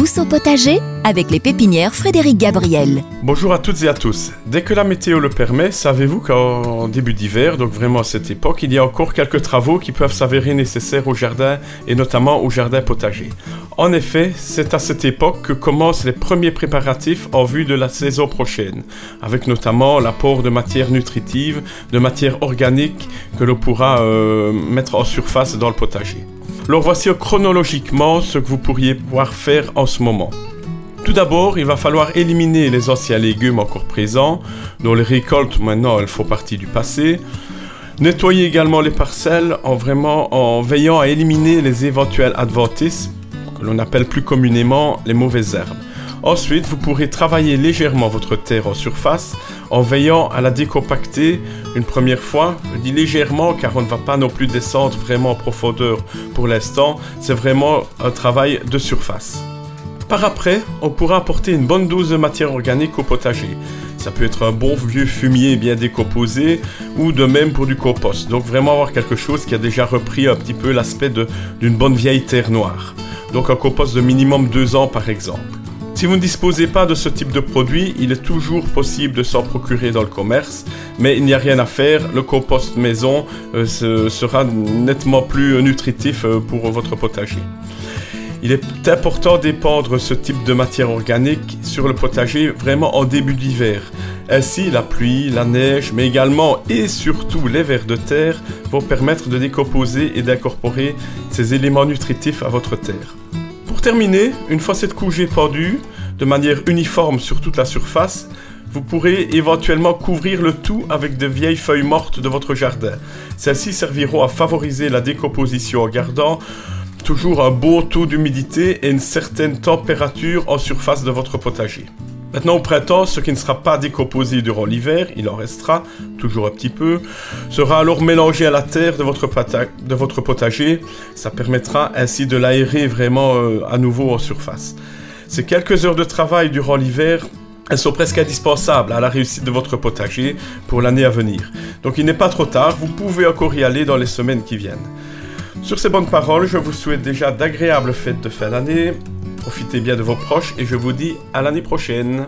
Au potager avec les pépinières Frédéric Gabriel. Bonjour à toutes et à tous. Dès que la météo le permet, savez-vous qu'en début d'hiver, donc vraiment à cette époque, il y a encore quelques travaux qui peuvent s'avérer nécessaires au jardin et notamment au jardin potager. En effet, c'est à cette époque que commencent les premiers préparatifs en vue de la saison prochaine, avec notamment l'apport de matières nutritives, de matières organiques que l'on pourra euh, mettre en surface dans le potager. Alors voici chronologiquement ce que vous pourriez pouvoir faire en ce moment. Tout d'abord, il va falloir éliminer les anciens légumes encore présents, dont les récoltes maintenant font partie du passé. Nettoyer également les parcelles en veillant à éliminer les éventuels adventices que l'on appelle plus communément les mauvaises herbes. Ensuite, vous pourrez travailler légèrement votre terre en surface en veillant à la décompacter une première fois. Je dis légèrement car on ne va pas non plus descendre vraiment en profondeur pour l'instant. C'est vraiment un travail de surface. Par après, on pourra apporter une bonne dose de matière organique au potager. Ça peut être un bon vieux fumier bien décomposé ou de même pour du compost. Donc vraiment avoir quelque chose qui a déjà repris un petit peu l'aspect d'une bonne vieille terre noire. Donc un compost de minimum 2 ans par exemple. Si vous ne disposez pas de ce type de produit, il est toujours possible de s'en procurer dans le commerce, mais il n'y a rien à faire, le compost maison euh, sera nettement plus nutritif euh, pour votre potager. Il est important d'épandre ce type de matière organique sur le potager vraiment en début d'hiver. Ainsi, la pluie, la neige, mais également et surtout les vers de terre vont permettre de décomposer et d'incorporer ces éléments nutritifs à votre terre. Pour terminer, une fois cette couche épandue, de manière uniforme sur toute la surface, vous pourrez éventuellement couvrir le tout avec de vieilles feuilles mortes de votre jardin. Celles-ci serviront à favoriser la décomposition en gardant toujours un bon taux d'humidité et une certaine température en surface de votre potager. Maintenant au printemps, ce qui ne sera pas décomposé durant l'hiver, il en restera toujours un petit peu, sera alors mélangé à la terre de votre, potager. Ça permettra ainsi de l'aérer vraiment euh, à nouveau en surface. Ces quelques heures de travail durant l'hiver, elles sont presque indispensables à la réussite de votre potager pour l'année à venir. Donc il n'est pas trop tard, vous pouvez encore y aller dans les semaines qui viennent. Sur ces bonnes paroles, je vous souhaite déjà d'agréables fêtes de fin d'année. Profitez bien de vos proches et je vous dis à l'année prochaine.